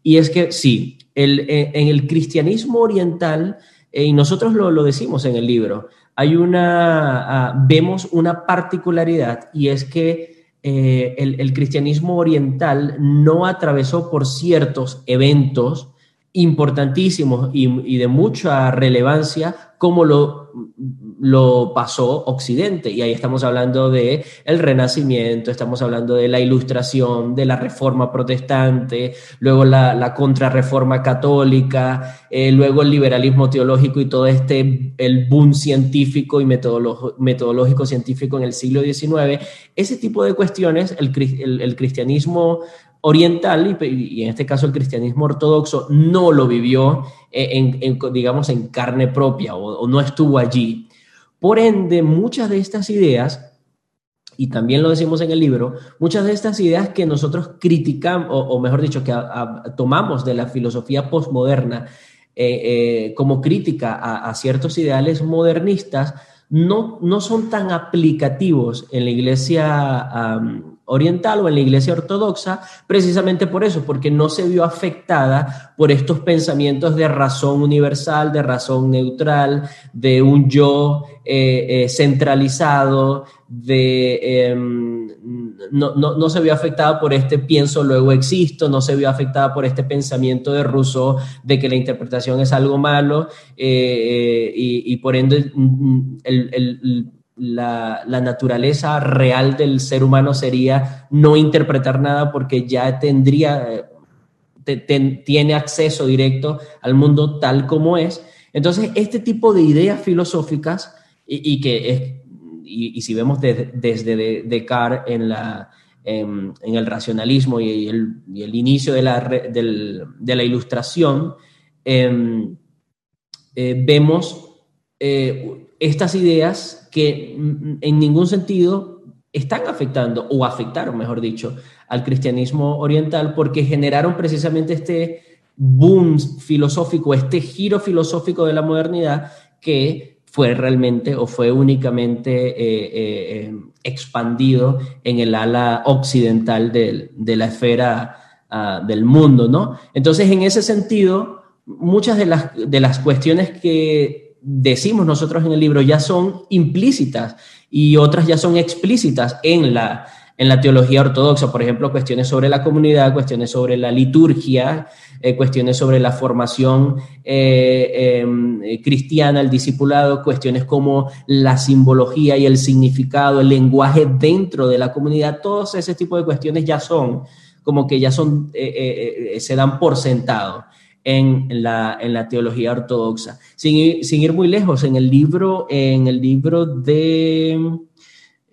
y es que sí, el, eh, en el cristianismo oriental, y nosotros lo, lo, decimos en el libro, hay una, ah, vemos una particularidad y es que eh, el, cristianismo oriental no atravesó por ciertos eventos importantísimos y, de mucha relevancia como lo, lo, pasó Occidente. Y ahí estamos hablando de Renacimiento, estamos hablando de la Ilustración, de la Reforma Protestante, luego la, la Contrarreforma Católica, eh, luego el liberalismo teológico y todo este, el boom científico y metodológico científico en el siglo XIX. Ese tipo de cuestiones, el, el cristianismo oriental y, en este caso el cristianismo ortodoxo no lo vivió eh, en, digamos en carne propia o, no estuvo allí. Por ende, muchas de estas ideas, y también lo decimos en el libro, muchas de estas ideas que nosotros criticamos, o, mejor dicho, que tomamos de la filosofía postmoderna eh, eh, como crítica a, ciertos ideales modernistas, no, no son tan aplicativos en la iglesia oriental o en la iglesia ortodoxa, precisamente por eso, porque no se vio afectada por estos pensamientos de razón universal, de razón neutral, de un yo eh, eh, centralizado, de, em, no, se vio afectada por este pienso, luego existo, no se vio afectada por este pensamiento de Rousseau de que la interpretación es algo malo eh, y, por ende el la, naturaleza real del ser humano sería no interpretar nada porque ya tendría, tiene acceso directo al mundo tal como es. Entonces, este tipo de ideas filosóficas y, que es, y, si vemos desde Descartes en, la, en, el racionalismo y el, el inicio de la, de la ilustración, em, eh, vemos eh, estas ideas que en ningún sentido están afectando, o afectaron, mejor dicho, al cristianismo oriental porque generaron precisamente este boom filosófico, este giro filosófico de la modernidad que fue realmente o fue únicamente eh, eh, expandido en el ala occidental de, la esfera ah, del mundo, ¿no? Entonces, en ese sentido, muchas de las, de las cuestiones que decimos nosotros en el libro ya son implícitas y otras ya son explícitas en la, en la teología ortodoxa, por ejemplo, cuestiones sobre la comunidad, cuestiones sobre la liturgia, eh, cuestiones sobre la formación eh, em, eh, cristiana, el discipulado, cuestiones como la simbología y el significado, el lenguaje dentro de la comunidad, todos ese tipo de cuestiones ya son como que ya son, se dan por sentado. En la, en la teología ortodoxa. Sin, sin, ir muy lejos, en el libro, en el libro de,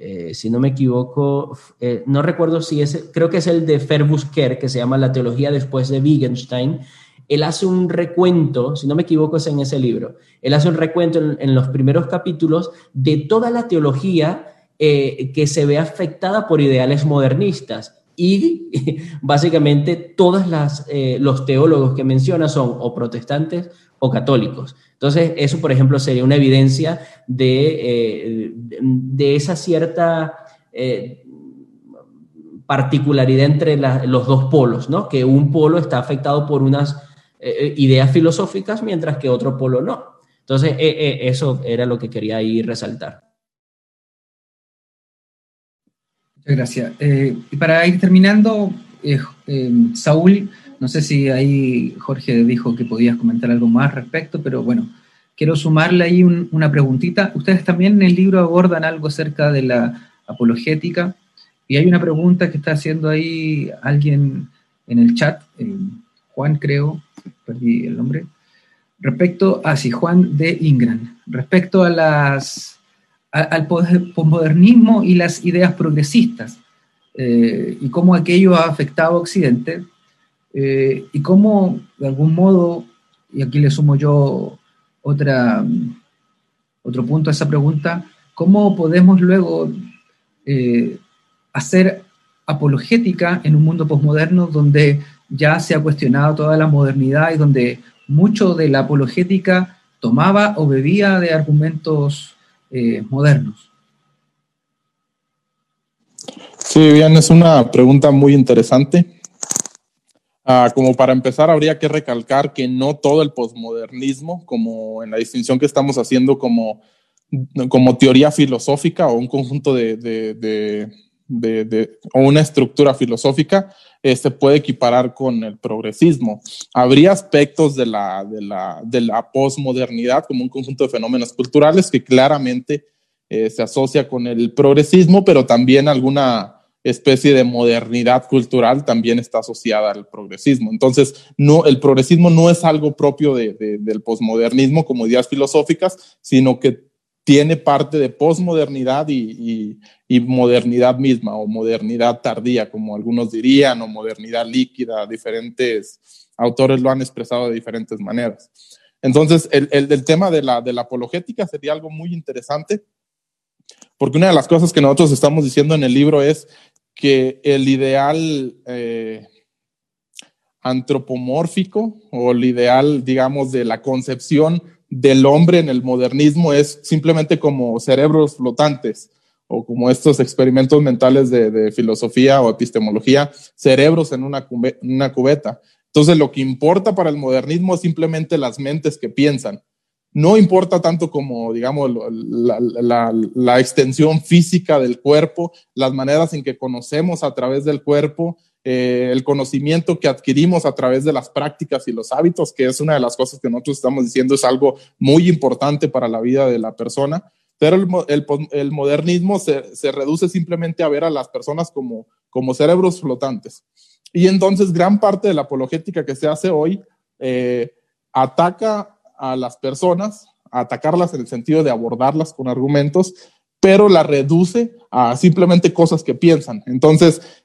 eh, si no me equivoco, eh, no recuerdo si es, creo que es el de Ferbusker, que se llama La teología después de Wittgenstein. Él hace un recuento, si no me equivoco es en ese libro, él hace un recuento en, los primeros capítulos de toda la teología eh, que se ve afectada por ideales modernistas. Y básicamente todos los teólogos que menciona son o protestantes o católicos. Entonces, eso, por ejemplo, sería una evidencia de, eh, de esa cierta eh, particularidad entre los dos polos, ¿no? Que un polo está afectado por unas eh, ideas filosóficas, mientras que otro polo no. Entonces, eso era lo que quería ahí resaltar. Muchas gracias. y para ir terminando, Saúl, no sé si ahí Jorge dijo que podías comentar algo más al respecto, pero bueno, quiero sumarle ahí una preguntita. Ustedes también en el libro abordan algo acerca de la apologética y hay una pregunta que está haciendo ahí alguien en el chat, eh, Juan creo, perdí el nombre, respecto, a sí, Juan de Ingram, respecto a las, al posmodernismo y las ideas progresistas eh, y cómo aquello ha afectado a Occidente eh, y cómo, de algún modo, y aquí le sumo yo otra, otro punto a esa pregunta, cómo podemos luego eh, hacer apologética en un mundo posmoderno donde ya se ha cuestionado toda la modernidad y donde mucho de la apologética tomaba o bebía de argumentos eh, modernos. Sí, bien, es una pregunta muy interesante. Ah, como para empezar, habría que recalcar que no todo el posmodernismo, como en la distinción que estamos haciendo como, como teoría filosófica o un conjunto de, de, de, o una estructura filosófica, se este, puede equiparar con el progresismo. Habría aspectos de la, de la, de la posmodernidad como un conjunto de fenómenos culturales que claramente eh, se asocia con el progresismo, pero también alguna especie de modernidad cultural también está asociada al progresismo. Entonces, no, el progresismo no es algo propio del posmodernismo como ideas filosóficas, sino que tiene parte de posmodernidad y, modernidad misma, o modernidad tardía, como algunos dirían, o modernidad líquida. Diferentes autores lo han expresado de diferentes maneras. Entonces, el, tema de la, de la apologética sería algo muy interesante, porque una de las cosas que nosotros estamos diciendo en el libro es que el ideal eh, antropomórfico o el ideal, digamos, de la concepción del hombre en el modernismo es simplemente como cerebros flotantes o como estos experimentos mentales de, filosofía o epistemología, cerebros en una, una cubeta. Entonces, lo que importa para el modernismo es simplemente las mentes que piensan no importa tanto como, digamos, la, extensión física del cuerpo, las maneras en que conocemos a través del cuerpo, eh, el conocimiento que adquirimos a través de las prácticas y los hábitos, que es una de las cosas que nosotros estamos diciendo es algo muy importante para la vida de la persona. Pero el, modernismo se, reduce simplemente a ver a las personas como, como cerebros flotantes. Y entonces gran parte de la apologética que se hace hoy eh, ataca a las personas, atacarlas en el sentido de abordarlas con argumentos, pero la reduce a simplemente cosas que piensan. Entonces,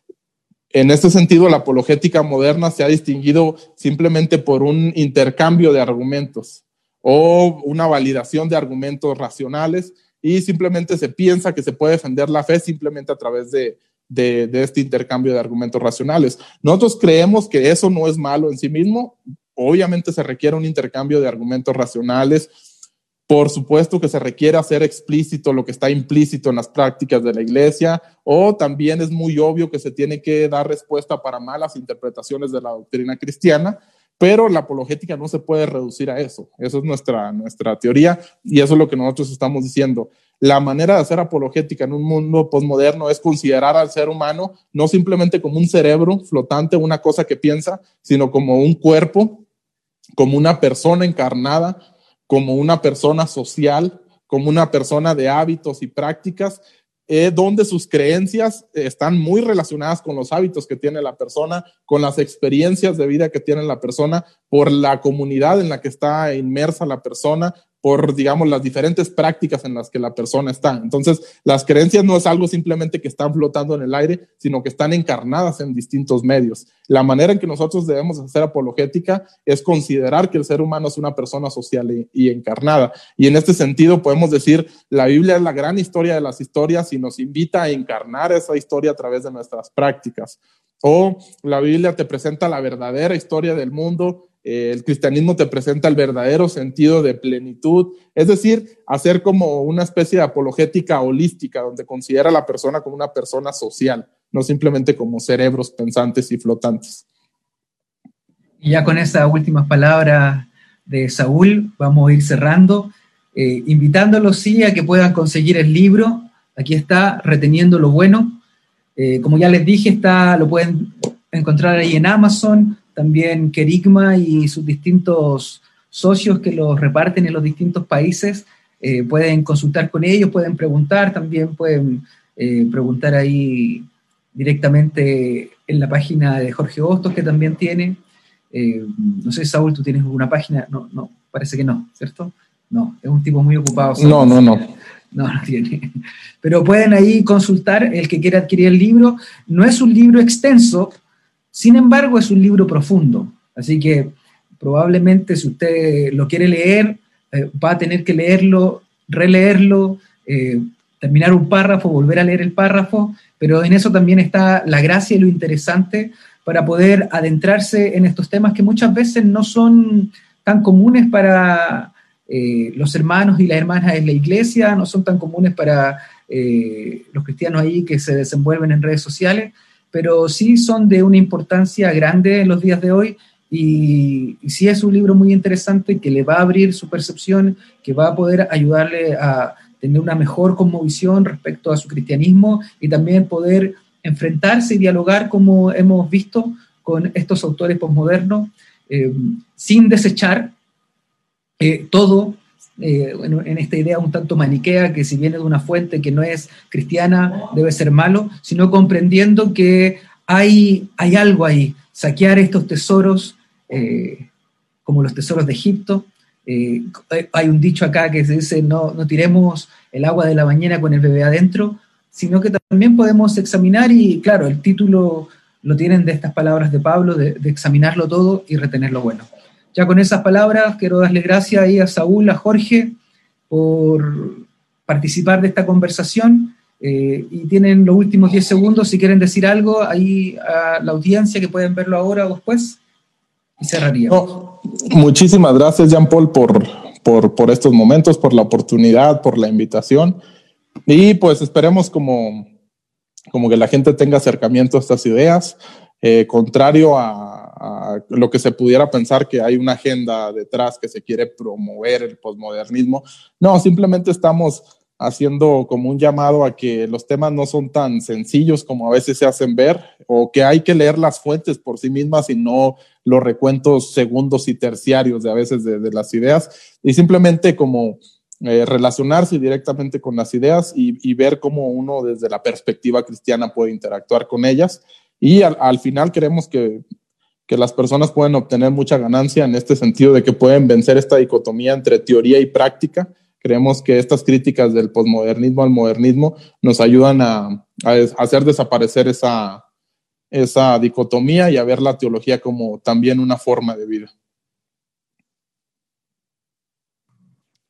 en este sentido, la apologética moderna se ha distinguido simplemente por un intercambio de argumentos o una validación de argumentos racionales y simplemente se piensa que se puede defender la fe simplemente a través de, este intercambio de argumentos racionales. Nosotros creemos que eso no es malo en sí mismo. Obviamente se requiere un intercambio de argumentos racionales. Por supuesto que se requiere hacer explícito lo que está implícito en las prácticas de la iglesia, o también es muy obvio que se tiene que dar respuesta para malas interpretaciones de la doctrina cristiana, pero la apologética no se puede reducir a eso. Eso es nuestra, nuestra teoría y eso es lo que nosotros estamos diciendo. La manera de hacer apologética en un mundo postmoderno es considerar al ser humano no simplemente como un cerebro flotante, una cosa que piensa, sino como un cuerpo, como una persona encarnada, como una persona social, como una persona de hábitos y prácticas eh, donde sus creencias están muy relacionadas con los hábitos que tiene la persona, con las experiencias de vida que tiene la persona, por la comunidad en la que está inmersa la persona, por, digamos, las diferentes prácticas en las que la persona está. Entonces, las creencias no es algo simplemente que están flotando en el aire, sino que están encarnadas en distintos medios. La manera en que nosotros debemos hacer apologética es considerar que el ser humano es una persona social y, encarnada. Y en este sentido podemos decir, la Biblia es la gran historia de las historias y nos invita a encarnar esa historia a través de nuestras prácticas. O la Biblia te presenta la verdadera historia del mundo eh, el cristianismo te presenta el verdadero sentido de plenitud, es decir, hacer como una especie de apologética holística, donde considera a la persona como una persona social, no simplemente como cerebros pensantes y flotantes. Y ya con esas últimas palabras de Saúl, vamos a ir cerrando, eh, invitándolos sí a que puedan conseguir el libro. Aquí está, Reteniendo lo Bueno. Eh, como ya les dije, está, lo pueden encontrar ahí en Amazon, también Kerigma y sus distintos socios que los reparten en los distintos países eh, pueden consultar con ellos, pueden preguntar, también pueden eh, preguntar ahí directamente en la página de Jorge Hostos, que también tiene. Eh, no sé, Saúl, ¿tú tienes alguna página? No, no, parece que no, ¿cierto? No, es un tipo muy ocupado. No, no, no. No, no tiene. Pero pueden ahí consultar el que quiera adquirir el libro. No es un libro extenso, sin embargo, es un libro profundo, así que probablemente si usted lo quiere leer, eh, va a tener que leerlo, releerlo, eh, terminar un párrafo, volver a leer el párrafo, pero en eso también está la gracia y lo interesante para poder adentrarse en estos temas que muchas veces no son tan comunes para eh, los hermanos y las hermanas de la iglesia, no son tan comunes para los cristianos ahí que se desenvuelven en redes sociales, pero sí son de una importancia grande en los días de hoy y, sí es un libro muy interesante que le va a abrir su percepción, que va a poder ayudarle a tener una mejor conmovisión respecto a su cristianismo y también poder enfrentarse y dialogar como hemos visto con estos autores posmodernos, eh, sin desechar eh, todo eh, en esta idea un tanto maniquea, que si viene de una fuente que no es cristiana, debe ser malo, sino comprendiendo que hay, hay algo ahí, saquear estos tesoros, eh, como los tesoros de Egipto. Eh, hay un dicho acá que se dice, no, no tiremos el agua de la bañera con el bebé adentro, sino que también podemos examinar y, claro, el título lo tienen de estas palabras de Pablo, de, de examinarlo todo y retener lo bueno. Ya con esas palabras quiero darle gracias ahí a Saúl, a Jorge, por participar de esta conversación. Eh, y tienen los últimos 10 segundos si quieren decir algo ahí a la audiencia que pueden verlo ahora o después. Y cerraría. muchísimas gracias, Jean Paul, por, por, por estos momentos, por la oportunidad, por la invitación. Y pues esperemos como, como que la gente tenga acercamiento a estas ideas, eh, contrario a, lo que se pudiera pensar que hay una agenda detrás que se quiere promover el posmodernismo. No, simplemente estamos haciendo como un llamado a que los temas no son tan sencillos como a veces se hacen ver o que hay que leer las fuentes por sí mismas y no los recuentos segundos y terciarios de a veces de, las ideas y simplemente como eh, relacionarse directamente con las ideas y, ver cómo uno desde la perspectiva cristiana puede interactuar con ellas y al final queremos que que las personas pueden obtener mucha ganancia en este sentido de que pueden vencer esta dicotomía entre teoría y práctica. Creemos que estas críticas del posmodernismo al modernismo nos ayudan a, hacer desaparecer esa, esa dicotomía y a ver la teología como también una forma de vida.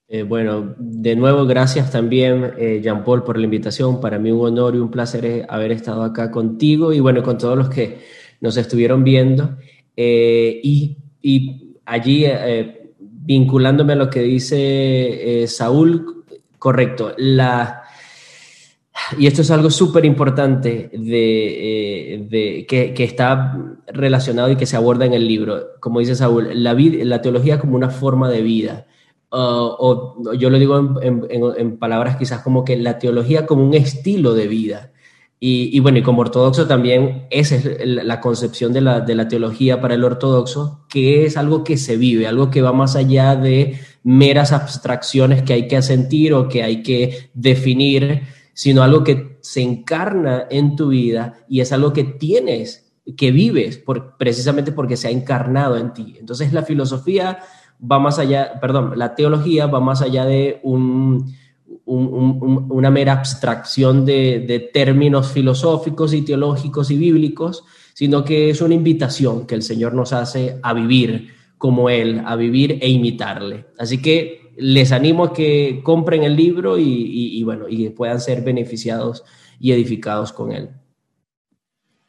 Eh, bueno, de nuevo, gracias también, eh, Jean Paul, por la invitación. Para mí un honor y un placer haber estado acá contigo y bueno, con todos los que nos estuvieron viendo. Eh, y, allí, eh, vinculándome a lo que dice eh, Saúl, correcto, la, y esto es algo súper importante de, que, está relacionado y que se aborda en el libro. Como dice Saúl, la, la teología como una forma de vida. o yo lo digo en, palabras quizás como que la teología como un estilo de vida. Y, bueno, y como ortodoxo también esa es la concepción de la, de la, teología para el ortodoxo, que es algo que se vive, algo que va más allá de meras abstracciones que hay que asentir o que hay que definir, sino algo que se encarna en tu vida y es algo que tienes, que vives, por, precisamente porque se ha encarnado en ti. Entonces la filosofía va más allá, perdón, la teología va más allá de un una mera abstracción de, términos filosóficos y teológicos y bíblicos, sino que es una invitación que el Señor nos hace a vivir como Él, a vivir e imitarle. Así que les animo a que compren el libro y, bueno, y puedan ser beneficiados y edificados con él.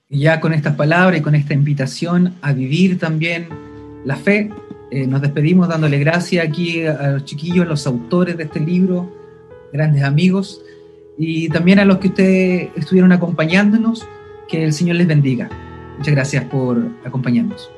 Ya con estas palabras y con esta invitación a vivir también la fe, eh, nos despedimos dándole gracias aquí a los chiquillos, a los autores de este libro, grandes amigos, y también a los que ustedes estuvieron acompañándonos, que el Señor les bendiga. Muchas gracias por acompañarnos.